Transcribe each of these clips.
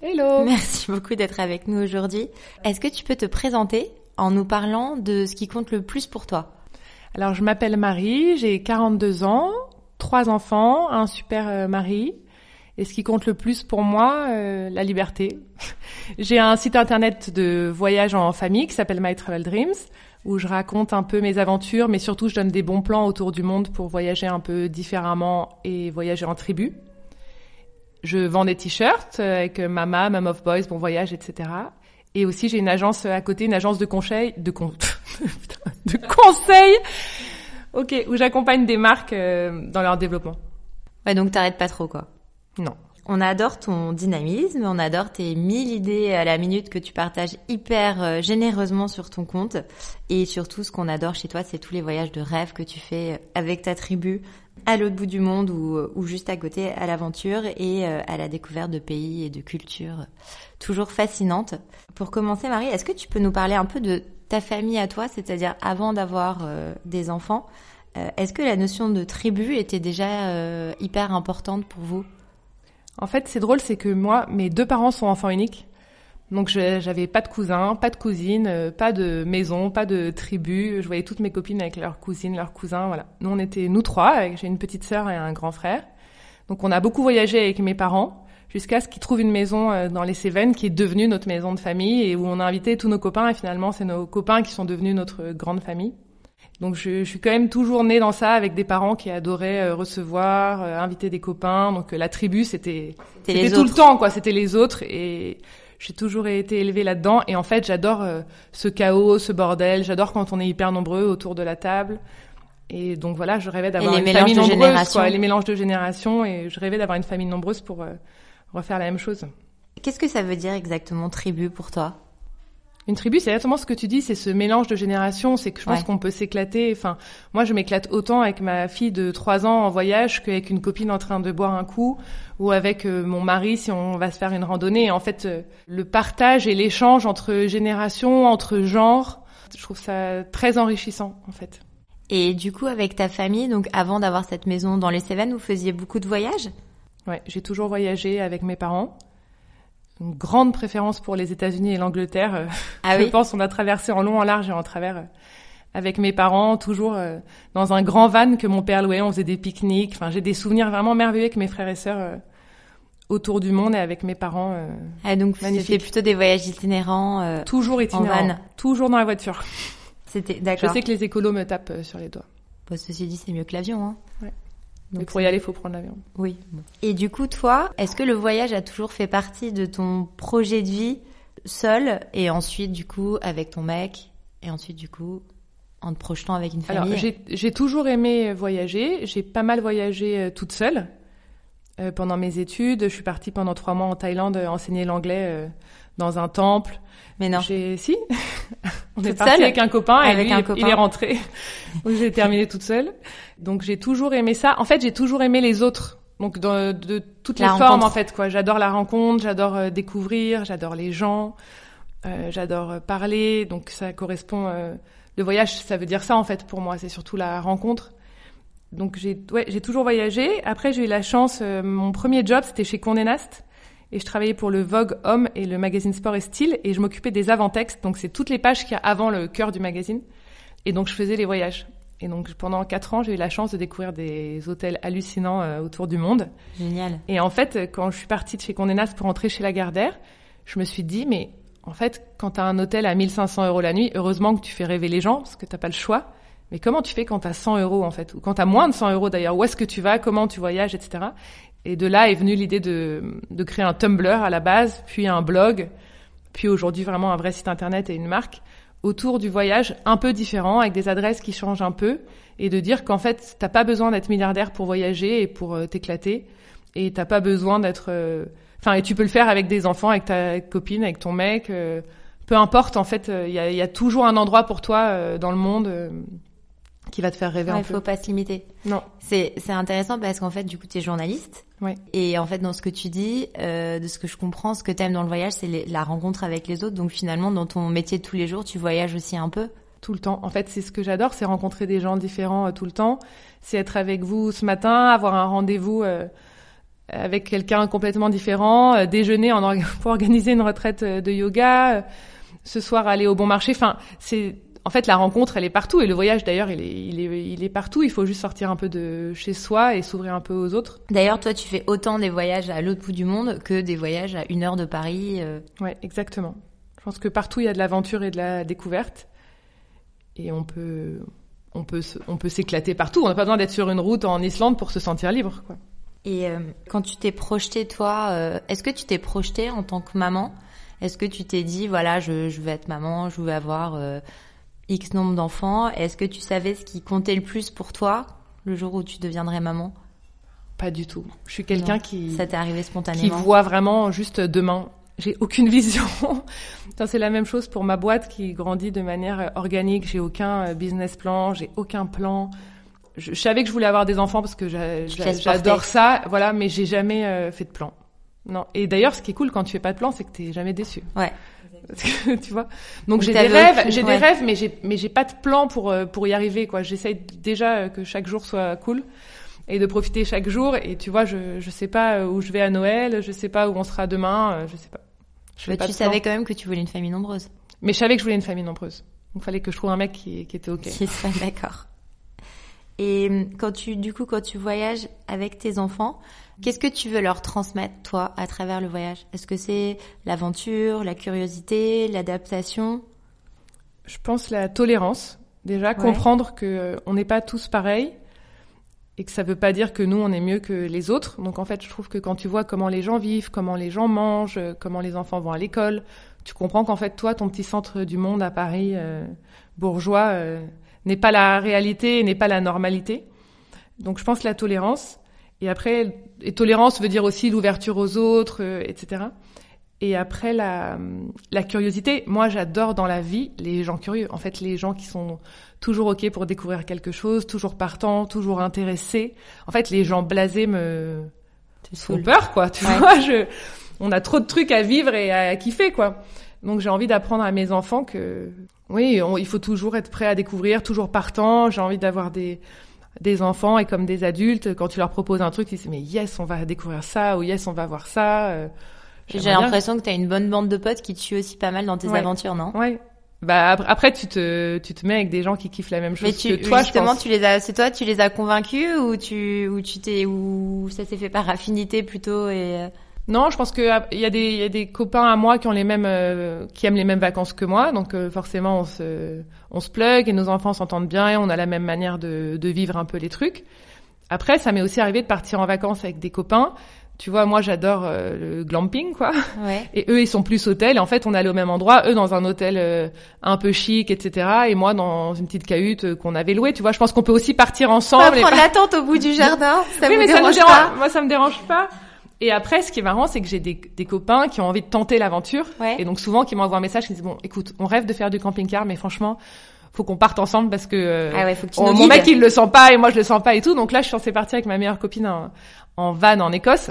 Hello Merci beaucoup d'être avec nous aujourd'hui. Est-ce que tu peux te présenter en nous parlant de ce qui compte le plus pour toi? Alors je m'appelle Marie, j'ai 42 ans, trois enfants, un super euh, mari. Et ce qui compte le plus pour moi, euh, la liberté. J'ai un site internet de voyage en famille qui s'appelle My Travel Dreams, où je raconte un peu mes aventures, mais surtout je donne des bons plans autour du monde pour voyager un peu différemment et voyager en tribu. Je vends des t-shirts avec Mama, Mom of Boys, Bon Voyage, etc. Et aussi j'ai une agence à côté, une agence de conseil, de con... de conseil, ok, où j'accompagne des marques euh, dans leur développement. Ouais, donc t'arrêtes pas trop quoi. Non. On adore ton dynamisme, on adore tes mille idées à la minute que tu partages hyper euh, généreusement sur ton compte. Et surtout, ce qu'on adore chez toi, c'est tous les voyages de rêve que tu fais euh, avec ta tribu à l'autre bout du monde ou, euh, ou juste à côté à l'aventure et à la découverte de pays et de cultures toujours fascinantes. Pour commencer, Marie, est-ce que tu peux nous parler un peu de ta famille à toi, c'est-à-dire avant d'avoir des enfants Est-ce que la notion de tribu était déjà hyper importante pour vous? En fait, c'est drôle, c'est que moi, mes deux parents sont enfants uniques. Donc j'avais pas de cousins, pas de cousines, euh, pas de maison, pas de tribu. Je voyais toutes mes copines avec leurs cousines, leurs cousins, voilà. Nous on était nous trois, j'ai une petite sœur et un grand frère. Donc on a beaucoup voyagé avec mes parents jusqu'à ce qu'ils trouvent une maison euh, dans les Cévennes qui est devenue notre maison de famille et où on a invité tous nos copains et finalement c'est nos copains qui sont devenus notre grande famille. Donc je, je, suis quand même toujours née dans ça avec des parents qui adoraient euh, recevoir, inviter des copains. Donc la tribu c'était c'était tout le temps quoi, c'était les autres et j'ai toujours été élevée là-dedans. Et en fait j'adore ce chaos, ce bordel, j'adore quand on est hyper nombreux autour de la table. Et donc voilà, je rêvais d'avoir une famille nombreuse quoi, les mélanges de générations. Et je rêvais d'avoir une famille nombreuse pour refaire la même chose. Qu'est-ce que ça veut dire exactement tribu pour toi? Une tribu, c'est exactement ce que tu dis, c'est ce mélange de générations, c'est que je pense qu'on peut s'éclater. Enfin, moi, je m'éclate autant avec ma fille de 3 ans en voyage qu'avec une copine en train de boire un coup ou avec euh, mon mari si on va se faire une randonnée. En fait, euh, le partage et l'échange entre générations, entre genres, je trouve ça très enrichissant, en fait. Et du coup, avec ta famille, donc avant d'avoir cette maison dans les Cévennes, vous faisiez beaucoup de voyages? Ouais, j'ai toujours voyagé avec mes parents une grande préférence pour les États-Unis et l'Angleterre. Euh, ah je pense on a traversé en long, en large et en travers euh, avec mes parents, toujours euh, dans un grand van que mon père louait. On faisait des pique-niques. Enfin, j'ai des souvenirs vraiment merveilleux avec mes frères et sœurs autour du monde et avec mes parents. ah donc c'était plutôt des voyages itinérants. toujours itinérants. Toujours dans la voiture. C'était d'accord. Je sais que les écolos me tapent sur les doigts. Bon, ceci dit, c'est mieux que l'avion. Hein. Ouais. Donc pour y aller, il faut prendre l'avion. Oui. Et du coup, toi, est-ce que le voyage a toujours fait partie de ton projet de vie seul et ensuite, du coup, avec ton mec et ensuite, du coup, en te projetant avec une famille? Alors, j'ai toujours aimé voyager. J'ai pas mal voyagé euh, toute seule euh, pendant mes études. Je suis partie pendant trois mois en Thaïlande euh, enseigner l'anglais dans un temple. Mais non. J'ai si. On est parti avec un copain et lui, il est rentré. J'ai terminé toute seule. Donc j'ai toujours aimé ça. En fait, j'ai toujours aimé les autres. Donc de, de toutes les formes en fait quoi. J'adore la rencontre, j'adore euh, découvrir, j'adore les gens, euh, j'adore euh, parler. Donc ça correspond. Euh, le voyage, ça veut dire ça en fait pour moi. C'est surtout la rencontre. Donc j'ai ouais, j'ai toujours voyagé. Après j'ai eu la chance. mon premier job c'était chez Condé Nast et je travaillais pour le Vogue Homme et le magazine Sport et Style et je m'occupais des avant-textes, donc c'est toutes les pages qu'il y a avant le cœur du magazine. Et donc je faisais les voyages. Et donc pendant quatre ans, j'ai eu la chance de découvrir des hôtels hallucinants euh, autour du monde. Génial. Et en fait, quand je suis partie de chez Condé Nast pour rentrer chez Lagardère, je me suis dit mais En fait, quand tu as un hôtel à 1500 euros la nuit, heureusement que tu fais rêver les gens parce que t'as pas le choix. Mais comment tu fais quand tu as 100 euros en fait, ou quand tu as moins de 100 euros d'ailleurs? Où est-ce que tu vas? Comment tu voyages, etc. Et de là est venue l'idée de, de créer un Tumblr à la base, puis un blog, puis aujourd'hui vraiment un vrai site internet et une marque autour du voyage un peu différent, avec des adresses qui changent un peu, et de dire qu'en fait, t'as pas besoin d'être milliardaire pour voyager et pour euh, t'éclater, et t'as pas besoin d'être... euh, Enfin, et tu peux le faire avec des enfants, avec ta copine, avec ton mec, euh, peu importe, en fait, il y, a, y, a, toujours un endroit pour toi dans le monde qui va te faire rêver ouais, un il faut pas se limiter. Non. C'est c'est intéressant parce qu'en fait du coup tu es journaliste. Ouais. Et en fait dans ce que tu dis, euh, de ce que je comprends, ce que tu aimes dans le voyage, c'est la rencontre avec les autres. Donc finalement dans ton métier de tous les jours, tu voyages aussi un peu. Tout le temps. En fait, c'est ce que j'adore, c'est rencontrer des gens différents euh, tout le temps. C'est être avec vous ce matin, avoir un rendez-vous euh, avec quelqu'un complètement différent, euh, déjeuner en orga- pour organiser une retraite euh, de yoga, euh, ce soir aller au bon marché. Enfin, c'est en fait la rencontre, elle est partout et le voyage d'ailleurs, il est, il est, il est partout. Il faut juste sortir un peu de chez soi et s'ouvrir un peu aux autres. D'ailleurs toi tu fais autant des voyages à l'autre bout du monde que des voyages à une heure de Paris. euh. Ouais, exactement. Je pense que partout il y a de l'aventure et de la découverte et on peut on peut se- on peut s'éclater partout. On n'a pas besoin d'être sur une route en Islande pour se sentir libre, quoi. Et euh, quand tu t'es projeté toi, euh, est-ce que tu t'es projeté en tant que maman? Est-ce que tu t'es dit voilà je, je vais être maman, je vais avoir euh, X nombre d'enfants Est-ce que tu savais ce qui comptait le plus pour toi le jour où tu deviendrais maman? Pas du tout. Je suis quelqu'un qui Ça t'est arrivé qui spontanément voit vraiment juste demain. J'ai aucune vision. C'est la même chose pour ma boîte qui grandit de manière organique. J'ai aucun euh, business plan, j'ai aucun plan. Je, je savais que je voulais avoir des enfants parce que j'adore ça, voilà, mais j'ai jamais euh, fait de plan. Non. Et d'ailleurs, ce qui est cool quand tu fais pas de plan, c'est que t'es jamais déçu. Ouais. Parce que, tu vois. Donc j'ai des rêves, j'ai ouais. des rêves, mais j'ai mais j'ai pas de plan pour euh, pour y arriver quoi. J'essaye déjà euh, que chaque jour soit cool et de profiter chaque jour. Et tu vois, je je sais pas euh, où je vais à Noël, je sais pas où on sera demain, je sais pas. Je Mais pas tu savais quand même que tu voulais une famille nombreuse. Mais je savais que je voulais une famille nombreuse. Donc fallait que je trouve un mec qui qui était ok. Qui serait d'accord. Et euh, quand tu, du coup, quand tu voyages avec tes enfants, qu'est-ce que tu veux leur transmettre, toi, à travers le voyage? Est-ce que c'est l'aventure, la curiosité, l'adaptation? Je pense la tolérance. Déjà comprendre que euh, on n'est pas tous pareils et que ça veut pas dire que nous on est mieux que les autres. Donc en fait, je trouve que quand tu vois comment les gens vivent, comment les gens mangent, euh, comment les enfants vont à l'école, tu comprends qu'en fait toi, ton petit centre du monde à Paris euh, bourgeois euh, n'est pas la réalité, n'est pas la normalité. Donc je pense la tolérance. Et après, et tolérance veut dire aussi l'ouverture aux autres, euh, etc. Et après la, la curiosité, moi j'adore dans la vie les gens curieux. En fait, les gens qui sont toujours ok pour découvrir quelque chose, toujours partants, toujours intéressés. En fait, les gens blasés me font peur, quoi. Tu Ouais. vois, je, on a trop de trucs à vivre et à kiffer, quoi. Donc j'ai envie d'apprendre à mes enfants que oui, on- il faut toujours être prêt à découvrir, toujours partant. J'ai envie d'avoir des des enfants et comme des adultes, quand tu leur proposes un truc, ils disent mais yes, on va découvrir ça ou yes, on va voir ça. Euh, J'ai l'impression que tu as une bonne bande de potes qui te suit aussi pas mal dans tes Ouais. aventures, non? Ouais. Bah après, après, tu te tu te mets avec des gens qui kiffent la même chose Mais tu, que toi, je justement, pense. tu les as, c'est toi, tu les as convaincus ou tu, ou tu t'es, ou ça s'est fait par affinité plutôt et euh, Non, je pense que ah, il y a des y a des copains à moi qui ont les mêmes euh, qui aiment les mêmes vacances que moi, donc euh, forcément on se on se plug et nos enfants s'entendent bien et on a la même manière de de vivre un peu les trucs. Après, ça m'est aussi arrivé de partir en vacances avec des copains. Tu vois, moi j'adore euh, le glamping quoi. ouais. Et eux, ils sont plus hôtel. Et en fait, on allait au même endroit. Eux, dans un hôtel euh, un peu chic, etc. Et moi, dans une petite cahute euh, qu'on avait louée. Tu vois, je pense qu'on peut aussi partir ensemble. et prendre pas- la tente au bout du jardin, ça oui, vous mais ça dérange dérange. pas Moi, ça me dérange pas. Et après, ce qui est marrant, c'est que j'ai des, des copains qui ont envie de tenter l'aventure. Ouais. Et donc, souvent, qui m'envoient un message qui disent, bon, écoute, on rêve de faire du camping-car, mais franchement, faut qu'on parte ensemble parce que euh, Ah ouais, faut que tu on- mon mec, il le sent pas et moi, je le sens pas et tout. Donc là, je suis censée partir avec ma meilleure copine en, en van en Écosse.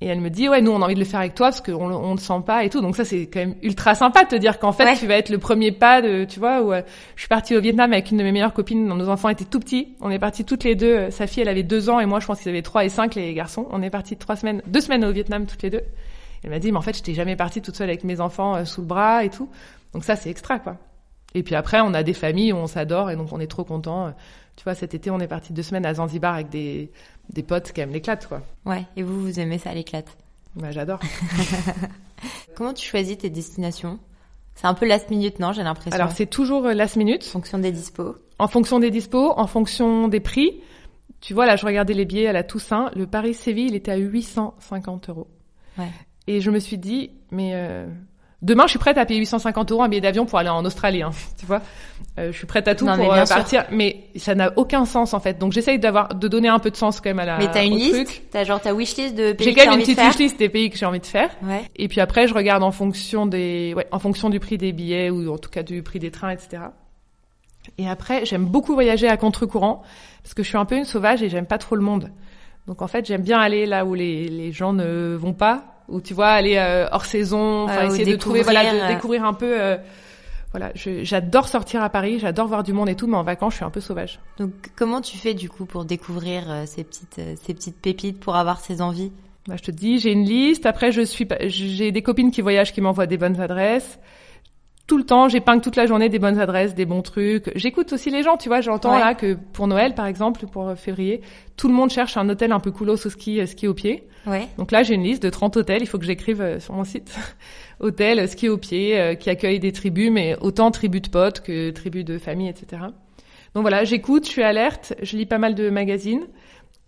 Et elle me dit, ouais, nous, on a envie de le faire avec toi parce qu'on le- on le sent pas et tout. Donc ça, c'est quand même ultra sympa de te dire qu'en fait, Ouais. tu vas être le premier pas de, tu vois, où euh, je suis partie au Vietnam avec une de mes meilleures copines. Nos enfants étaient tout petits. On est partis toutes les deux. Euh, Sa fille, elle avait deux ans et moi, je pense qu'ils avaient trois et cinq, les garçons. On est partis trois semaines, deux semaines au Vietnam toutes les deux. Elle m'a dit, mais en fait, j'étais jamais partie toute seule avec mes enfants euh, sous le bras et tout. Donc ça, c'est extra, quoi. Et puis après, on a des familles où on s'adore et donc on est trop contents. Tu vois, cet été, on est parti deux semaines à Zanzibar avec des, des potes qui aiment l'éclate, quoi. Ouais. Et vous, vous aimez ça, l'éclate? Bah, j'adore. comment tu choisis tes destinations? C'est un peu last minute, non J'ai l'impression? Alors c'est toujours euh, last minute. En fonction des dispos. En fonction des dispos, en fonction des prix. Tu vois, là, je regardais les billets à la Toussaint. Le Paris-Séville, il était à 850 euros. Ouais. Et je me suis dit, mais euh, demain, je suis prête à payer 850 euros un billet d'avion pour aller en Australie. Hein, tu vois, euh, je suis prête à tout Non, mais pour bien euh, sûr. partir. Mais ça n'a aucun sens en fait. Donc j'essaye d'avoir, de donner un peu de sens quand même à la. Mais t'as une liste? T'as genre ta wishlist de pays J'ai quand même une petite faire? wishlist des pays que j'ai envie de faire. Ouais. Et puis après, je regarde en fonction des, ouais, en fonction du prix des billets ou en tout cas du prix des trains, etc. Et après, j'aime beaucoup voyager à contre-courant parce que je suis un peu une sauvage et j'aime pas trop le monde. Donc en fait, j'aime bien aller là où les, les gens ne vont pas, ou tu vois, aller euh, hors saison, enfin ou essayer de trouver, voilà, de euh, découvrir un peu. euh, voilà, j'adore sortir à Paris, j'adore voir du monde et tout, mais en vacances, je suis un peu sauvage. Donc comment tu fais du coup pour découvrir euh, ces petites euh, ces petites pépites pour avoir ces envies? Bah, je te dis, j'ai une liste. Après, je suis, pas- j'ai des copines qui voyagent qui m'envoient des bonnes adresses. Tout le temps, j'épingle toute la journée des bonnes adresses, des bons trucs. J'écoute aussi les gens, tu vois. J'entends Ouais. là que pour Noël, par exemple, pour euh, février, tout le monde cherche un hôtel un peu coolos au ski, euh, ski au pied. Ouais. Donc là, j'ai une liste de 30 hôtels. Il faut que j'écrive euh, sur mon site. hôtels, euh, ski au pied, qui accueillent des tribus, mais autant tribus de potes que tribus de famille, etc. Donc voilà, j'écoute, je suis alerte, je lis pas mal de magazines.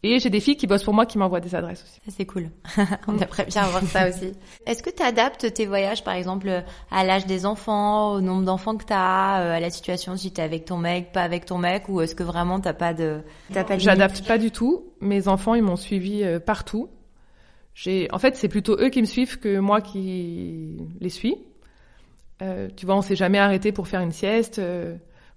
Et j'ai des filles qui bossent pour moi qui m'envoient des adresses aussi. Ça c'est cool. On aimerait bien avoir ça aussi. Est-ce que tu adaptes tes voyages par exemple à l'âge des enfants, au nombre d'enfants que tu as, à la situation si tu es avec ton mec, pas avec ton mec ou est-ce que vraiment t'as pas de t'as pas de J'adapte pas du tout. Mes enfants, ils m'ont suivi euh, partout. J'ai, en fait, c'est plutôt eux qui me suivent que moi qui les suis. Euh, tu vois, on s'est jamais arrêté pour faire une sieste.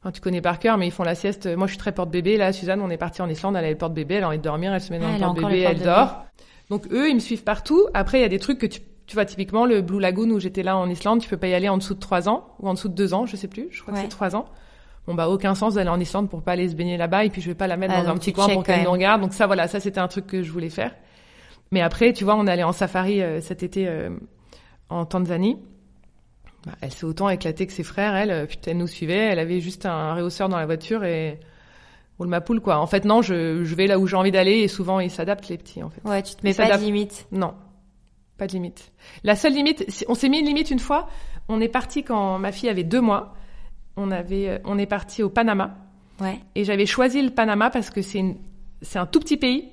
Enfin, tu connais par cœur, mais ils font la sieste. Moi, je suis très porte-bébé. Là, Suzanne, on est parti en Islande, elle a le porte-bébé, elle a envie de dormir, elle se met dans Ah, le porte-bébé, le elle dort. Donc eux, ils me suivent partout. Après, il y a des trucs que tu, tu vois, typiquement le Blue Lagoon où j'étais là en Islande, tu peux pas y aller en dessous de trois ans ou en dessous de deux ans, je sais plus. Je crois Ouais. que c'est trois ans. Bon bah aucun sens d'aller en Islande pour pas aller se baigner là-bas et puis je vais pas la mettre Ah, dans un petit coin pour qu'elle nous regarde. Donc ça voilà, ça c'était un truc que je voulais faire. Mais après, tu vois, on est allé en safari euh, cet été euh, en Tanzanie. Bah, elle s'est autant éclatée que ses frères. Elle, euh, putain, elle nous suivait. Elle avait juste un réhausseur dans la voiture et roule ma poule quoi. En fait, non, je, je vais là où j'ai envie d'aller et souvent ils s'adaptent les petits en fait. Ouais, tu te mets pas de limite. Non, pas de limite. La seule limite, on s'est mis une limite une fois. On est parti quand ma fille avait deux mois. On avait, euh, on est parti au Panama Ouais. et j'avais choisi le Panama parce que c'est c'est un tout petit pays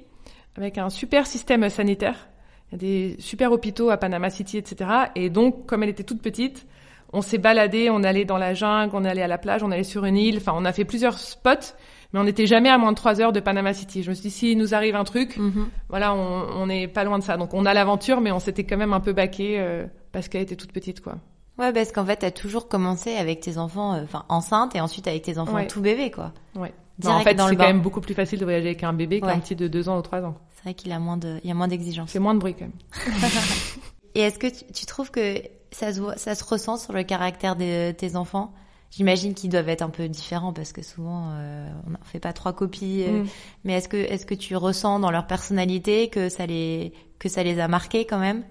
avec un super système sanitaire. Il y a des super hôpitaux à Panama City, etc. Et donc, comme elle était toute petite, on s'est baladé, on allait dans la jungle, on allait à la plage, on allait sur une île. Enfin, on a fait plusieurs spots, mais on n'était jamais à moins de trois heures de Panama City. Je me suis dit, s'il nous arrive un truc, Mhm. voilà, on, on est pas loin de ça. Donc, on a l'aventure, mais on s'était quand même un peu baqué euh, parce qu'elle était toute petite, quoi. Ouais, parce qu'en fait, t'as toujours commencé avec tes enfants, euh, enfin enceinte, et ensuite avec tes enfants Ouais. tout bébé, quoi. Ouais. Direct Non, en fait, dans le c'est quand même beaucoup plus facile de voyager avec un bébé qu'un petit de deux ans ou trois ans. C'est vrai qu'il a moins de, il y a moins d'exigences. C'est moins de bruit quand même. Et est-ce que tu, tu trouves que ça se voit, ça se ressent sur le caractère de tes enfants J'imagine qu'ils doivent être un peu différents parce que souvent euh, on n'en fait pas trois copies. euh, Mm. Mais est-ce que est-ce que tu ressens dans leur personnalité que ça les que ça les a marqués quand même?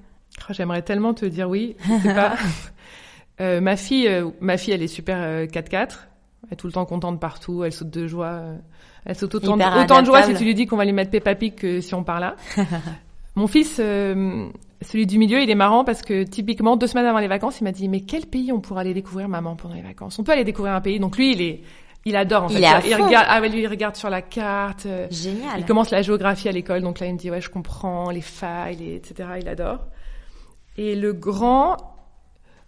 Oh, J'aimerais tellement te dire oui. Je sais pas. Euh, ma fille, euh, ma fille, elle est super euh, 4-4. Elle est tout le temps contente partout. Elle saute de joie. euh, elle saute autant, de, autant de joie si tu lui dis qu'on va lui mettre Peppa Pig que si on part là. Mon fils, euh, celui du milieu, il est marrant parce que typiquement deux semaines avant les vacances, il m'a dit mais quel pays on pourrait aller découvrir maman pendant les vacances? On peut aller découvrir un pays. Donc lui, il est, il adore. En Il fait. il regarde, ah ouais, lui, il regarde sur la carte. euh, Génial. il commence la géographie à l'école, donc là il me dit ouais je comprends les failles, les- etc. Il adore. Et le grand,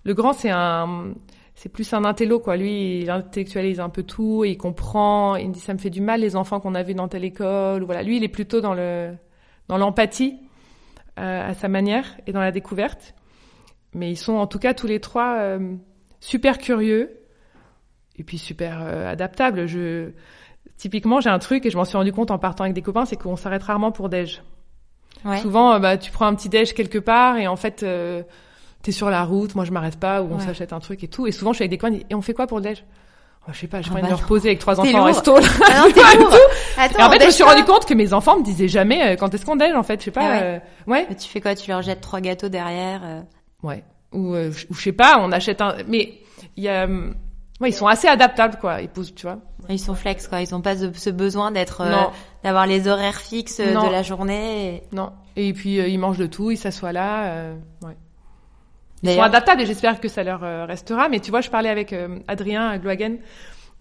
le grand c'est un, c'est plus un intello quoi. Lui il intellectualise un peu tout, et il comprend. Il me dit ça me fait du mal les enfants qu'on a vus dans telle école. Ou Voilà, lui il est plutôt dans le, dans l'empathie euh, à sa manière et dans la découverte. Mais ils sont en tout cas tous les trois euh, super curieux et puis super euh, adaptables. Je typiquement j'ai un truc et je m'en suis rendu compte en partant avec des copains, c'est qu'on s'arrête rarement pour déj. Ouais. Souvent, euh, bah, tu prends un petit déj quelque part et en fait, euh, t'es sur la route, moi je m'arrête pas, ou on Ouais. s'achète un truc et tout. Et souvent, je suis avec des copains et on fait quoi pour le déj? Oh, Je sais pas, j'ai Ah pas envie bah de me reposer avec trois enfants en lourd. resto. là. Ah non, t'es lourd. Attends, et en fait, je me suis dèche-toi. rendu compte que mes enfants me disaient jamais euh, quand est-ce qu'on déj en fait. Je sais pas. Ah ouais. euh, ouais. Tu fais quoi? Tu leur jettes trois gâteaux derrière euh, Ouais. Ou, ou je sais pas, on achète un. Mais il y a. Ouais, ils sont assez adaptables, quoi. Ils poussent, tu vois. Ils sont flex quoi. Ils ont pas ce, ce besoin d'être, d'avoir les horaires fixes Non. de la journée. et- Non. Et puis ils mangent de tout, ils s'assoient là. ouais. Ils sont adaptables et j'espère que ça leur euh, restera. Mais tu vois, je parlais avec euh, Adrien à Gloagen.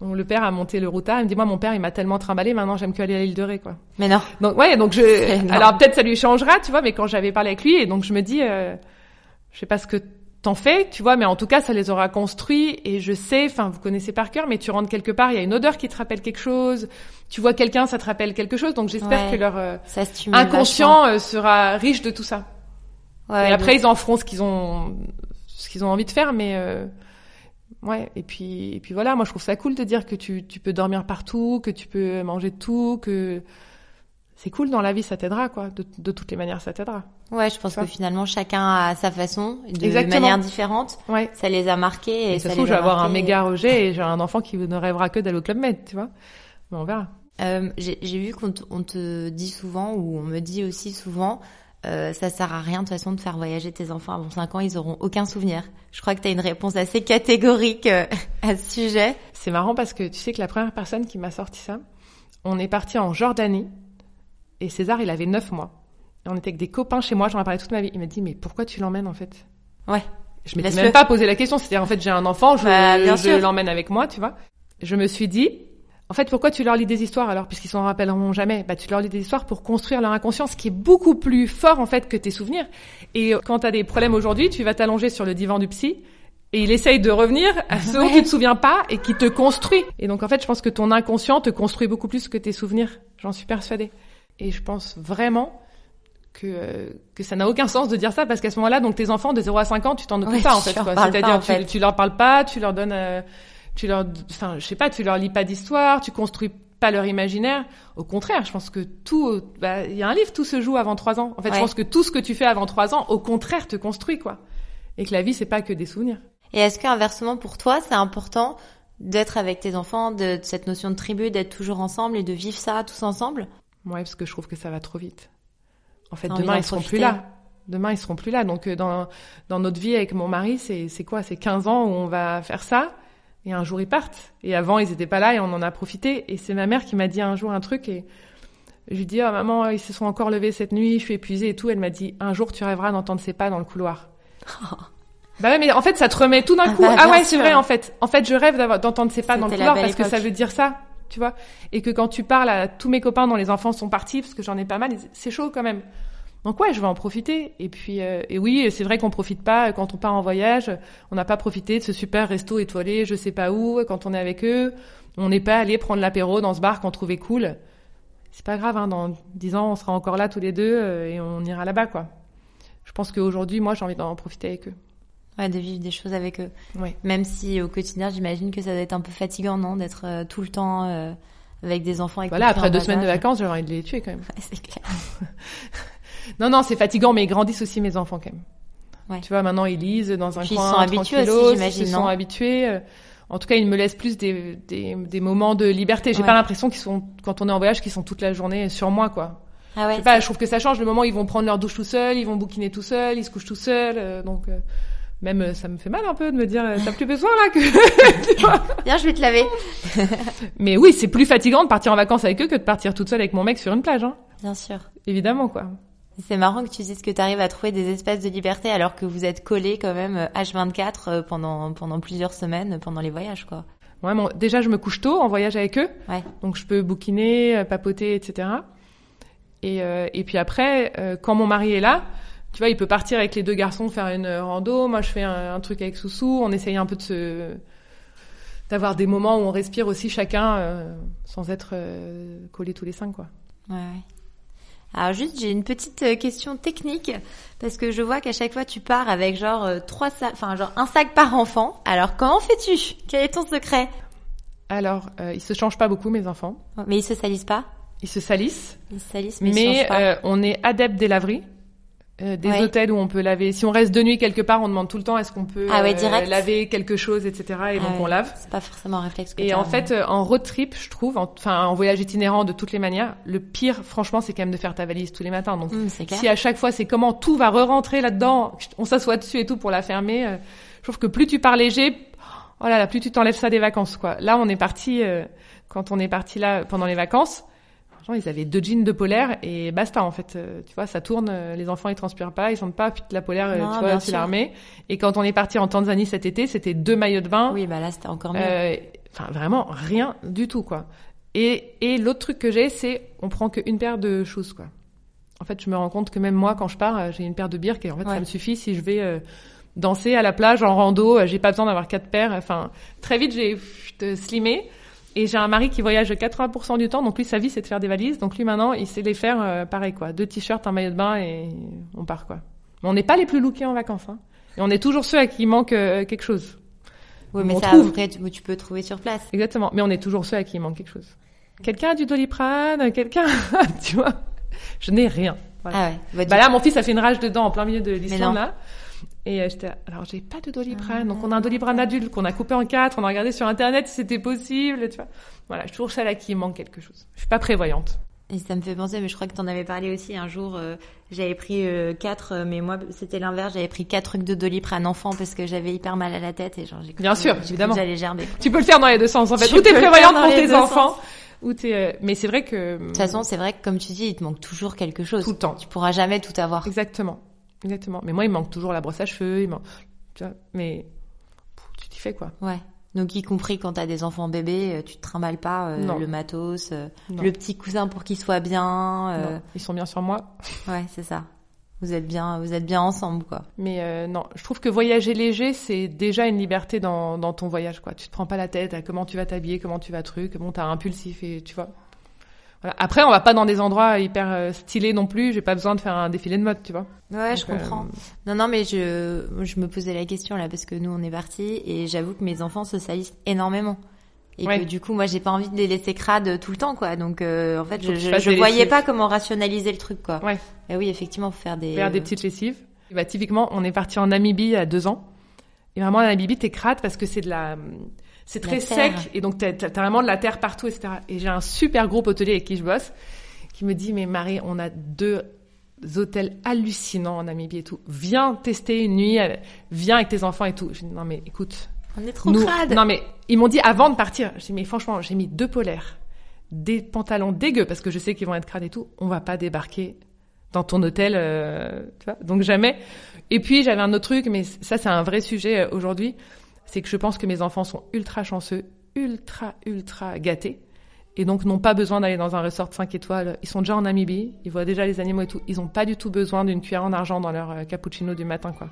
le père a monté le routard. Il me dit, moi, mon père, il m'a tellement trimballé, maintenant, j'aime que aller à l'île de Ré, quoi. mais non. Donc, ouais, donc je, alors peut-être ça lui changera, tu vois, mais quand j'avais parlé avec lui, et donc je me dis, euh, je sais pas ce que t'en fais, tu vois, mais en tout cas, ça les aura construits, et je sais, enfin, vous connaissez par cœur, mais tu rentres quelque part, il y a une odeur qui te rappelle quelque chose, tu vois quelqu'un, ça te rappelle quelque chose, donc j'espère Ouais. que leur euh, Ça inconscient euh, sera riche de tout ça. Ouais, et après, donc- ils en feront ce qu'ils ont, ce qu'ils ont envie de faire, mais euh, ouais. Et puis, et puis voilà, moi je trouve ça cool de dire que tu, tu peux dormir partout, que tu peux manger de tout, que c'est cool dans la vie, ça t'aidera quoi. De, de toutes les manières, ça t'aidera. Ouais, je pense que finalement chacun a sa façon, de Exactement. manière différente. Ouais. Ça les a marqués et, Et ça trouve, je a vais avoir un méga rejet et j'ai un enfant qui ne rêvera que d'aller au club med, tu vois. Mais on verra. Euh, J'ai vu qu'on te, on te dit souvent, ou on me dit aussi souvent, euh, ça sert à rien de toute façon de faire voyager tes enfants avant 5 ans, ils auront aucun souvenir. Je crois que tu as une réponse assez catégorique euh, à ce sujet. C'est marrant parce que tu sais que la première personne qui m'a sorti ça, on est parti en Jordanie et César, il avait 9 mois. Et on était avec des copains chez moi, j'en ai parlé toute ma vie. Il m'a dit, mais pourquoi tu l'emmènes en fait? Ouais. Je m'étais même pas posé la question. C'était en fait, j'ai un enfant, je, Bah, je l'emmène avec moi, tu vois. Je me suis dit, en fait, pourquoi tu leur lis des histoires alors, puisqu'ils s'en rappelleront jamais? Bah, tu leur lis des histoires pour construire leur inconscience, qui est beaucoup plus fort en fait que tes souvenirs. Et euh, quand t'as des problèmes aujourd'hui, tu vas t'allonger sur le divan du psy. Et il essaye de revenir à ce dont tu te souviens pas et qui te construit. Et donc en fait, je pense que ton inconscient te construit beaucoup plus que tes souvenirs. J'en suis persuadée. Et je pense vraiment que euh, que ça n'a aucun sens de dire ça parce qu'à ce moment-là, donc tes enfants de 0 à 5 ans, tu t'en occupes Ouais, pas en tu fait. C'est-à-dire tu, tu leur parles pas, tu leur donnes, euh, tu leur, enfin je sais pas, tu leur lis pas d'histoire, tu construis pas leur imaginaire. Au contraire, je pense que tout, bah, il y a un livre, tout se joue avant 3 ans. En fait, Ouais. je pense que tout ce que tu fais avant 3 ans, au contraire, te construit quoi. Et que la vie c'est pas que des souvenirs. Et est-ce qu'inversement pour toi, c'est important d'être avec tes enfants, de, de cette notion de tribu, d'être toujours ensemble et de vivre ça tous ensemble? Ouais, parce que je trouve que ça va trop vite. En fait, demain ils seront plus là. Demain ils seront plus là. Donc euh, dans dans notre vie avec mon mari, c'est c'est quoi? C'est 15 ans où on va faire ça et un jour ils partent. Et avant ils étaient pas là et on en a profité. Et c'est ma mère qui m'a dit un jour un truc et je lui dis ah maman ils se sont encore levés cette nuit, je suis épuisée et tout. Elle m'a dit un jour tu rêveras d'entendre ces pas dans le couloir. Bah ouais, mais en fait, ça te remet tout d'un Ah coup. bah, ah ouais, c'est vrai, en fait. En fait, je rêve d'avoir- d'entendre ces pas dans le couloir parce que ça veut dire ça, tu vois. Et que quand tu parles à tous mes copains dont les enfants sont partis, parce que j'en ai pas mal, c'est chaud quand même. Donc ouais, je vais en profiter. Et puis, euh, et oui, c'est vrai qu'on profite pas quand on part en voyage. On n'a pas profité de ce super resto étoilé, je sais pas où, quand on est avec eux. On n'est pas allé prendre l'apéro dans ce bar qu'on trouvait cool. C'est pas grave, hein, dans dix ans, on sera encore là tous les deux euh, et on ira là-bas, quoi. Je pense qu'aujourd'hui, moi, j'ai envie d'en profiter avec eux. Ouais, de vivre des choses avec eux. Ouais. Même si au quotidien, j'imagine que ça doit être un peu fatigant, non D'être euh, tout le temps euh, avec des enfants. Avec Voilà, après deux semaines de vacances, j'ai envie de les tuer quand même. Ouais, c'est clair. Non, non, c'est fatigant, mais ils grandissent aussi mes enfants quand même. Ouais. Tu vois, maintenant ils lisent dans un Puis ils coin sont habitués aussi, j'imagine, Ils se sont habitués. euh, En tout cas, ils me laissent plus des, des, des moments de liberté. J'ai Ouais. pas l'impression qu'ils sont, quand on est en voyage, qu'ils sont toute la journée sur moi, quoi. Ah ouais. Je sais pas, je trouve que ça change le moment où ils vont prendre leur douche tout seuls, ils vont bouquiner tout seuls, ils se couchent tout seuls, euh, donc euh, même ça me fait mal un peu de me dire t'as plus besoin là que. Viens, je vais te laver. Mais oui, c'est plus fatigant de partir en vacances avec eux que de partir toute seule avec mon mec sur une plage, hein. Bien sûr. Évidemment, quoi. C'est marrant que tu dises que tu arrives à trouver des espaces de liberté alors que vous êtes collés quand même euh, H24 euh, pendant pendant plusieurs semaines euh, pendant les voyages quoi. Ouais, bon, déjà je me couche tôt en voyage avec eux. Ouais. Donc je peux bouquiner, euh, papoter, etc. Et, euh, et puis après, euh, quand mon mari est là, tu vois, il peut partir avec les deux garçons faire une rando. Moi, je fais un, un truc avec Soussou. On essaye un peu de se d'avoir des moments où on respire aussi chacun euh, sans être euh, collés tous les cinq, quoi. Ouais. Alors juste, j'ai une petite euh, question technique parce que je vois qu'à chaque fois tu pars avec genre euh, trois sacs, enfin genre un sac par enfant. Alors comment fais-tu? Quel est ton secret? Alors, euh, ils se changent pas beaucoup, mes enfants. Mais ils se salissent pas? Ils se salissent, Ils se salissent mais, ils se mais changent pas. euh, on est adepte des laveries. Euh, des Ouais. hôtels où on peut laver. Si on reste de nuit quelque part, on demande tout le temps est-ce qu'on peut Ah ouais, euh, laver quelque chose, etc. Et Ah donc on lave. C'est pas forcément un réflexe. Que Et en fait, euh, en road trip, je trouve, en- enfin en voyage itinérant de toutes les manières, le pire, franchement, c'est quand même de faire ta valise tous les matins. Donc, clair. si à chaque fois c'est comment tout va re-rentrer là-dedans, on s'assoit dessus et tout pour la fermer, euh, je trouve que plus tu pars léger, oh là là, plus tu t'enlèves ça des vacances, quoi. Là, on est parti, quand on est parti là pendant les vacances, genre, ils avaient deux jeans de polaire et basta en fait. Euh, tu vois, ça tourne, euh, les enfants ils transpirent pas, ils sentent pas, puis la polaire, euh, Non, tu vois, tu sûr. la remets. Et quand on est parti en Tanzanie cet été, c'était deux maillots de bain. Oui, bah là, c'était encore mieux. Euh, Enfin, vraiment rien du tout, quoi. Et, et l'autre truc que j'ai, c'est on prend qu'une paire de choses, quoi. En fait, je me rends compte que même moi, quand je pars, j'ai une paire de birks et en fait, Ouais. ça me suffit si je vais euh, danser à la plage en rando. J'ai pas besoin d'avoir quatre paires. Enfin, très vite, j'ai slimé. Et j'ai un mari qui voyage 80% du temps, donc lui, sa vie, c'est de faire des valises. Donc lui, maintenant, il sait les faire euh, pareil, quoi. Deux t-shirts, un maillot de bain et on part, quoi. Mais on n'est pas les plus lookés en vacances, hein. Et on est toujours ceux à qui il manque euh, quelque chose. oui, mais on ça, trouve. après, tu, tu peux trouver sur place. Exactement. Mais on est toujours ceux à qui il manque quelque chose. Quelqu'un a du doliprane, quelqu'un, tu vois. Je n'ai rien. Voilà. Ah ouais. Bah, Bah là, mon fils a fait une rage dedans en plein milieu de l'Islande là. Et euh, j'étais, alors j'ai pas de doliprane. Donc on a un doliprane adulte qu'on a coupé en quatre. On a regardé sur internet si c'était possible, tu vois. Voilà, je suis toujours celle à qui il manque quelque chose. Je suis pas prévoyante. Et ça me fait penser, mais je crois que t'en avais parlé aussi un jour. euh, j'avais pris euh, quatre, mais moi c'était l'inverse. J'avais pris quatre trucs de doliprane enfant parce que j'avais hyper mal à la tête et genre j'ai Bien que- sûr, évidemment. J'allais gerber. Tu peux le faire dans les deux sens en fait. Tu ou t'es prévoyante pour tes enfants, ou t'es. Mais c'est vrai que. De toute façon, c'est vrai que comme tu dis, il te manque toujours quelque chose. Tout le temps. Tu pourras jamais tout avoir. Exactement. Exactement. Mais moi, il manque toujours la brosse à cheveux. Il manque. Tu vois. Mais pff, tu t'y fais quoi. Ouais. Donc y compris quand t'as des enfants bébés, euh, tu te trimbales pas euh, le matos, euh, le petit cousin pour qu'il soit bien. euh, Non, Ils sont bien sur moi. Ouais, c'est ça. Vous êtes bien, vous êtes bien ensemble, quoi. Mais non, je trouve que voyager léger, c'est déjà une liberté dans, dans ton voyage, quoi. Tu te prends pas la tête à comment tu vas t'habiller, comment tu vas truc. Bon, t'as impulsif et tu vois. Voilà. Après, on va pas dans des endroits hyper euh, stylés non plus. J'ai pas besoin de faire un défilé de mode, tu vois. Ouais, je euh, comprends. Non, non, mais je, je me posais la question là parce que nous on est partis et j'avoue que mes enfants se salissent énormément. Et Ouais. que du coup, moi, j'ai pas envie de les laisser crades tout le temps, quoi. Donc, euh, en fait, je, je, voyais lessives. pas comment rationaliser le truc, quoi. Ouais. Et oui, effectivement, faut faire des. Faire des euh, petites lessives. Et bah, typiquement, on est parti en Namibie a deux ans. Et vraiment, en Namibie, t'es crade parce que c'est de la, c'est très sec. Et donc, t'as, t'as vraiment de la terre partout, etc. Et j'ai un super gros hôtelier avec qui je bosse qui me dit, mais Marie, on a deux hôtels hallucinants en Namibie et tout. Viens tester une nuit, euh, viens avec tes enfants et tout. Je dis, non, mais écoute. On est trop nous- non, mais ils m'ont dit avant de partir. Je dis, mais franchement, j'ai mis deux polaires, des pantalons dégueux parce que je sais qu'ils vont être crades et tout. On va pas débarquer dans ton hôtel, euh, tu vois. Donc jamais. Et puis j'avais un autre truc, mais ça c'est un vrai sujet euh, aujourd'hui, c'est que je pense que mes enfants sont ultra chanceux, ultra ultra gâtés, et donc n'ont pas besoin d'aller dans un resort 5 étoiles. Ils sont déjà en Namibie, ils voient déjà les animaux et tout. Ils ont pas du tout besoin d'une cuillère en argent dans leur euh, cappuccino du matin, quoi.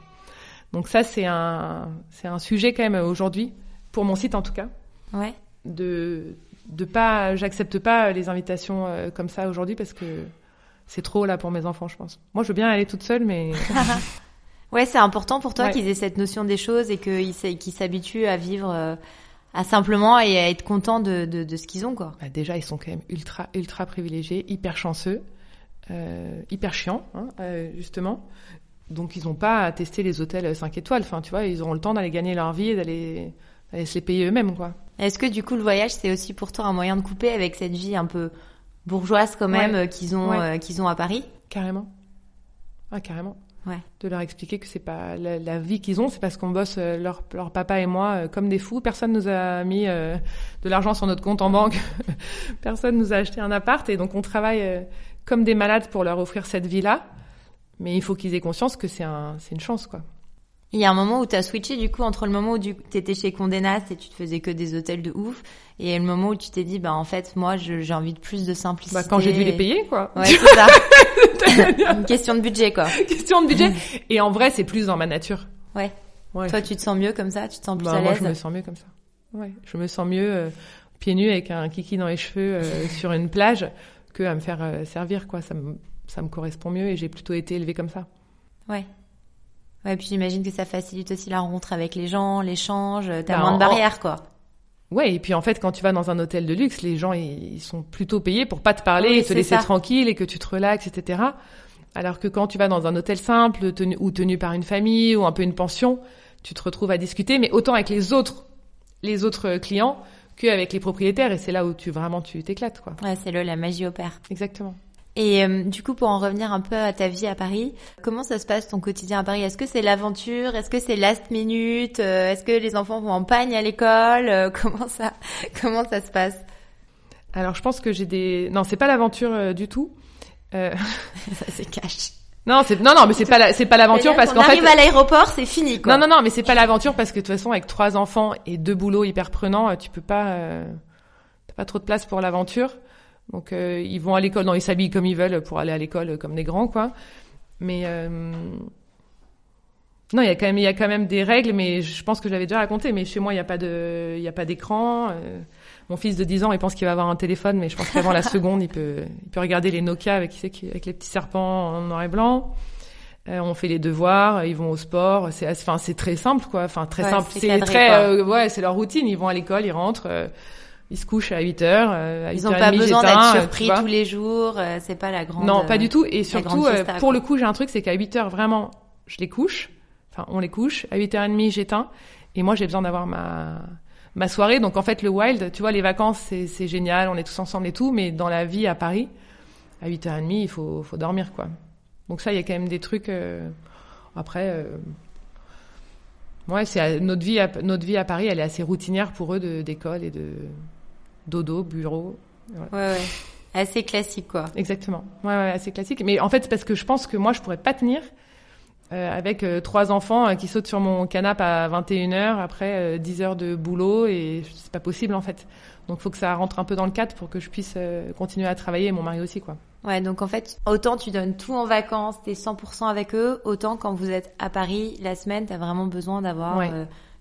Donc ça c'est un c'est un sujet quand même euh, aujourd'hui pour mon site en tout cas Ouais. de de pas j'accepte pas les invitations euh, comme ça aujourd'hui parce que c'est trop là pour mes enfants je pense. Moi je veux bien aller toute seule mais Ouais, c'est important pour toi Ouais. qu'ils aient cette notion des choses et qu'ils s'habituent à vivre euh, à simplement et à être contents de, de, de ce qu'ils ont, quoi. bah, déjà ils sont quand même ultra ultra privilégiés, hyper chanceux, euh, hyper chiants hein, euh, justement. Donc ils ont pas à tester les hôtels 5 étoiles, enfin tu vois, ils auront le temps d'aller gagner leur vie et d'aller se les payer eux-mêmes quoi. Est-ce que du coup le voyage c'est aussi pour toi un moyen de couper avec cette vie un peu bourgeoise quand même Ouais. qu'ils ont Ouais. euh, qu'ils ont à Paris? Carrément. Ah, carrément. Ouais. De leur expliquer que c'est pas la, vie qu'ils ont, c'est parce qu'on bosse euh, leur, papa et moi euh, comme des fous. Personne nous a mis euh, de l'argent sur notre compte en banque. Personne nous a acheté un appart et donc on travaille comme des malades pour leur offrir cette vie-là. Mais il faut qu'ils aient conscience que c'est c'est une chance, quoi. Il y a un moment où tu as switché du coup entre le moment où tu étais chez Condé Nast et tu te faisais que des hôtels de ouf et le moment où tu t'es dit bah en fait moi j'ai envie de plus de simplicité. Bah, quand j'ai dû les payer, quoi. Ouais, c'est ça. Une question de budget quoi. Question de budget. Et en vrai, c'est plus dans ma nature. Ouais. Ouais. Toi tu te sens mieux comme ça, tu te sens plus Bah, à moi, l'aise? je me sens mieux comme ça. Ouais, je me sens mieux euh, pieds nus avec un kiki dans les cheveux euh, sur une plage que à me faire euh, servir quoi. Ça me ça me correspond mieux et j'ai plutôt été élevée comme ça. Ouais. Ouais, puis j'imagine que ça facilite aussi la rencontre avec les gens, l'échange, t'as Bah, moins de barrières quoi. Ouais, et puis en fait, quand tu vas dans un hôtel de luxe, les gens ils, sont plutôt payés pour pas te parler, Oui, et te laisser ça. tranquille et que tu te relaxes, etc. Alors que quand tu vas dans un hôtel simple tenu, ou tenu par une famille ou un peu une pension, tu te retrouves à discuter, mais autant avec les autres, les autres clients qu'avec les propriétaires, et c'est là où tu vraiment tu t'éclates quoi. Ouais, c'est là la magie opère. Exactement. Et euh, du coup, pour en revenir un peu à ta vie à Paris, comment ça se passe ton quotidien à Paris? Est-ce que c'est l'aventure? Est-ce que c'est last minute? Euh, Est-ce que les enfants vont en pagne à l'école? Euh, Comment ça Comment ça se passe? Alors je pense que j'ai des non, c'est pas l'aventure euh, du tout. Euh... Ça c'est cash. Non, c'est non non, mais c'est pas la- c'est pas l'aventure parce qu'en fait arrive à l'aéroport, c'est fini quoi. Non, non, non, mais c'est pas l'aventure parce que de toute façon, avec trois enfants et deux boulots hyper prenants, tu peux pas, t'as pas trop de place pour l'aventure. Donc, euh, ils vont à l'école, non, ils s'habillent comme ils veulent pour aller à l'école comme des grands, quoi. Mais, euh, non, il y a quand même, il y a quand même des règles, mais je pense que je l'avais déjà raconté, mais chez moi, il y a pas de, il y a pas d'écran. euh, mon fils de 10 ans, il pense qu'il va avoir un téléphone, mais je pense qu'avant la seconde, il peut, il peut regarder les Nokia avec, avec les petits serpents en noir et blanc. Euh, on fait les devoirs, ils vont au sport. C'est, enfin, c'est très simple, quoi. Enfin, très Ouais, simple. c'est très, euh, ouais, c'est leur routine. Ils vont à l'école, ils rentrent, ils se couchent à 8 heures. euh, à Ils 8h30, ont pas besoin d'être euh, surpris tous les jours. euh, c'est pas la grande. Non, pas du tout. Et surtout, fiesta, pour quoi. le coup, j'ai un truc, c'est qu'à 8 heures, vraiment, je les couche. Enfin, on les couche. À 8h30, j'éteins. Et moi, j'ai besoin d'avoir ma, ma soirée. Donc, en fait, le wild, tu vois, les vacances, c'est, c'est génial. On est tous ensemble et tout. Mais dans la vie à Paris, à 8h30, il faut, faut dormir, quoi. Donc ça, il y a quand même des trucs, euh, après, euh, ouais, c'est, notre vie, à, notre vie à Paris, elle est assez routinière pour eux de, d'école et de dodo, bureau. Ouais, ouais. Assez classique quoi. Exactement. Ouais, ouais, assez classique. Mais en fait, c'est parce que je pense que moi, je pourrais pas tenir euh, avec euh, trois enfants euh, qui sautent sur mon canapé à 21h après euh, 10 heures de boulot et c'est pas possible en fait. Donc, faut que ça rentre un peu dans le cadre pour que je puisse continuer à travailler et mon mari aussi, quoi. Ouais, donc en fait, autant tu donnes tout en vacances, t'es 100% avec eux, autant quand vous êtes à Paris la semaine, t'as vraiment besoin d'avoir Ouais.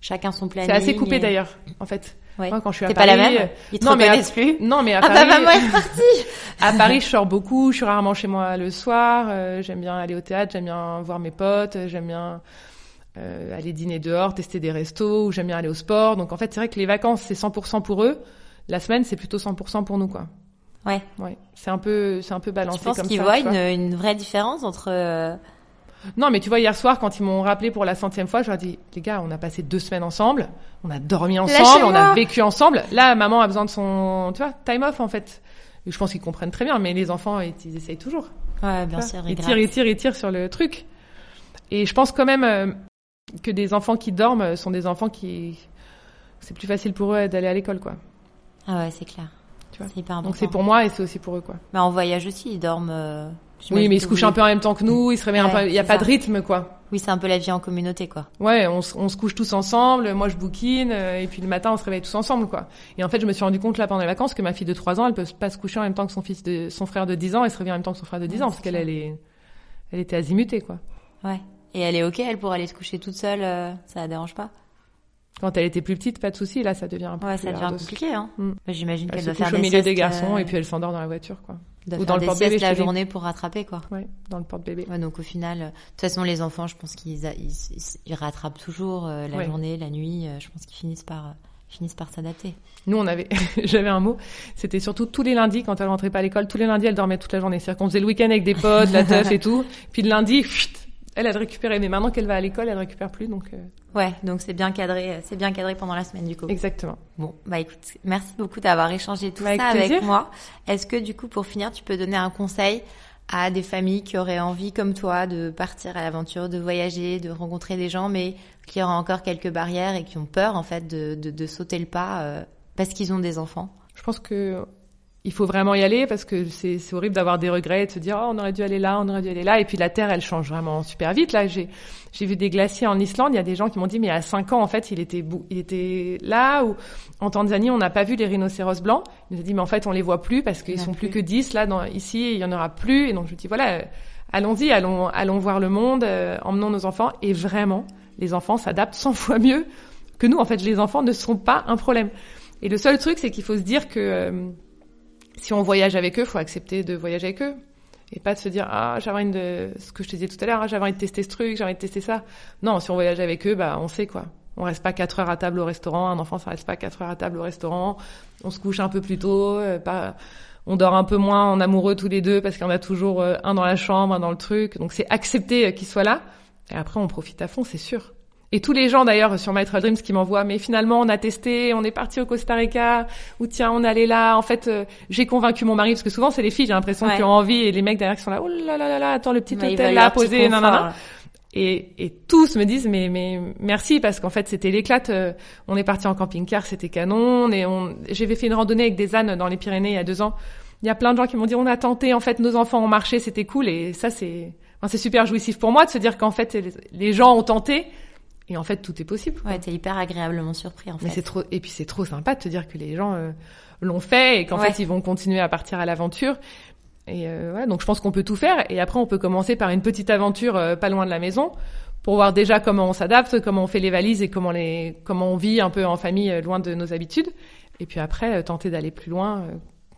Chacun son planning. C'est assez coupé et- d'ailleurs, en fait. Ouais. Moi, quand je suis à T'es pas la Paris, même euh, Ils te non, mais à- plus Non, mais à Ah bah Paris, maman est partie à Paris, je sors beaucoup. Je suis rarement chez moi le soir. euh, j'aime bien aller au théâtre. J'aime bien voir mes potes. euh, J'aime bien euh, aller dîner dehors, tester des restos. Ou j'aime bien aller au sport. Donc en fait, c'est vrai que les vacances, c'est 100% pour eux. La semaine, c'est plutôt 100% pour nous, quoi. Ouais. Ouais, c'est un peu, c'est un peu balancé Je pense qu'ils voient une, une vraie différence entre... euh, Non, mais tu vois, hier soir, quand ils m'ont rappelé pour la centième fois, je leur ai dit, les gars, on a passé deux semaines ensemble, on a dormi ensemble, on a vécu ensemble. Là, maman a besoin de son, tu vois, time off, en fait. Et je pense qu'ils comprennent très bien, mais les enfants, ils, ils essayent toujours. Ouais, bien sûr, ils tirent, ils tirent, ils tirent sur le truc. Et je pense quand même euh, que des enfants qui dorment sont des enfants qui, c'est plus facile pour eux d'aller à l'école, quoi. Ah ouais, c'est clair. Tu vois. C'est hyper important. Donc c'est pour moi et c'est aussi pour eux, quoi. Mais en voyage aussi, ils dorment... euh, Oui, mais ils se couchent vous- un peu en même temps que nous, ils se réveillent un peu, il y a pas ça. de rythme, quoi. Oui, c'est un peu la vie en communauté, quoi. Ouais, on, se- on se couche tous ensemble, moi je bouquine, euh, et puis le matin on se réveille tous ensemble, quoi. Et en fait, je me suis rendu compte là pendant les vacances que ma fille de 3 ans, elle peut pas se coucher en même temps que son fils de, son frère de 10 ans, et se réveiller en même temps que son frère de 10 Ouais, ans, parce qu'elle elle est, elle était azimutée, quoi. Ouais. Et elle est ok, elle pour aller se coucher toute seule, euh, ça la dérange pas? Quand elle était plus petite, pas de souci, là ça devient un peu Ouais, plus ça devient compliqué, hein. Mm. Bah, J'imagine Elle qu'elle se doit faire au des milieu des garçons, euh, et puis elle s'endort dans la voiture, quoi. Ou faire dans le des siestes la journée pour rattraper, quoi. Ouais, dans le porte-bébé. Ouais, donc au final, euh, de toute façon, les enfants, je pense qu'ils a- ils, ils- rattrapent toujours euh, la Ouais. journée, la nuit. euh, je pense qu'ils finissent par finissent par s'adapter. Nous, on avait, j'avais un mot. C'était surtout tous les lundis quand elle rentrait pas à l'école. Tous les lundis, elle dormait toute la journée. C'est-à-dire qu'on faisait le week-end avec des potes, la teuf et tout. Puis le lundi, chut, elle, elle récupérait. Mais maintenant qu'elle va à l'école, elle récupère plus. Donc, euh, Ouais, donc c'est bien cadré, euh, c'est bien cadré pendant la semaine du coup. exactement. Bon, bah écoute, merci beaucoup d'avoir échangé tout avec ça avec moi. Est-ce que du coup, pour finir, tu peux donner un conseil à des familles qui auraient envie, comme toi, de partir à l'aventure, de voyager, de rencontrer des gens, mais qui auraient encore quelques barrières et qui ont peur en fait de, de, de sauter le pas euh, parce qu'ils ont des enfants? Je pense que il faut vraiment y aller parce que c'est horrible d'avoir des regrets et de se dire oh, on aurait dû aller là, on aurait dû aller là. Et puis la terre elle change vraiment super vite. Là j'ai j'ai vu des glaciers en Islande, il y a des gens qui m'ont dit mais à 5 ans en fait, il était il était là. Ou en Tanzanie, on n'a pas vu les rhinocéros blancs. Il nous a dit mais en fait, on les voit plus parce qu'ils sont plus plus. que 10 là dans ici, il y en aura plus. Et donc je dis voilà, allons-y, allons allons voir le monde, euh, emmenons nos enfants. Et vraiment les enfants s'adaptent 100 fois mieux que nous. En fait, les enfants ne seront pas un problème. Et le seul truc c'est qu'il faut se dire que euh, si on voyage avec eux, faut accepter de voyager avec eux. Et pas de se dire, ah, j'avais envie de, ce que je te disais tout à l'heure, ah, j'avais envie de tester ce truc, j'avais envie de tester ça. Non, si on voyage avec eux, bah, on sait quoi. On reste pas quatre heures à table au restaurant. Un enfant, ça reste pas quatre heures à table au restaurant. On se couche un peu plus tôt. euh, pas, on dort un peu moins en amoureux tous les deux parce en a toujours euh, un dans la chambre, un dans le truc. Donc c'est accepter euh, qu'il soit là. Et après, on profite à fond, c'est sûr. Et tous les gens d'ailleurs sur My Trail Dreams qui m'envoient, mais finalement on a testé, on est parti au Costa Rica, ou tiens on allé là. En fait, euh, j'ai convaincu mon mari parce que souvent c'est les filles, j'ai l'impression Ouais. qui ont envie et les mecs derrière qui sont là, oh là là là là, attends le petit hôtel là posé, confort, nanana. là. Et, et tous me disent mais mais merci parce qu'en fait c'était l'éclate. Euh, on est parti en camping-car, c'était canon. Et on, j'avais fait une randonnée avec des ânes dans les Pyrénées il y a deux ans. Il y a plein de gens qui m'ont dit on a tenté. En fait, nos enfants ont marché, c'était cool. Et ça c'est enfin, c'est super jouissif pour moi de se dire qu'en fait les gens ont tenté. Et en fait, tout est possible. Ouais, t'es hyper agréablement surpris, en fait. Mais c'est trop, et puis c'est trop sympa de te dire que les gens euh, l'ont fait et qu'en fait ils vont continuer à partir à l'aventure. Et euh, ouais, donc je pense qu'on peut tout faire. Et après, on peut commencer par une petite aventure euh, pas loin de la maison pour voir déjà comment on s'adapte, comment on fait les valises et comment les comment on vit un peu en famille euh, loin de nos habitudes. Et puis après, tenter d'aller plus loin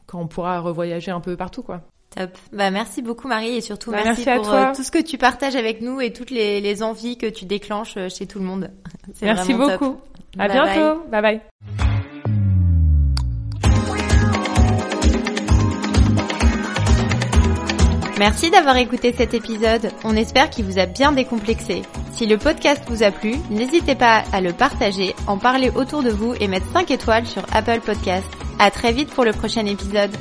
quand on pourra revoyager un peu partout, quoi. Top. Bah merci beaucoup Marie et surtout bah, merci, pour tout ce que tu partages avec nous et toutes les, les envies que tu déclenches chez tout le monde. Merci beaucoup. À bientôt. bye. bye. Merci d'avoir écouté cet épisode. On espère qu'il vous a bien décomplexé. Si le podcast vous a plu, n'hésitez pas à le partager, en parler autour de vous et mettre 5 étoiles sur Apple Podcast. À très vite pour le prochain épisode.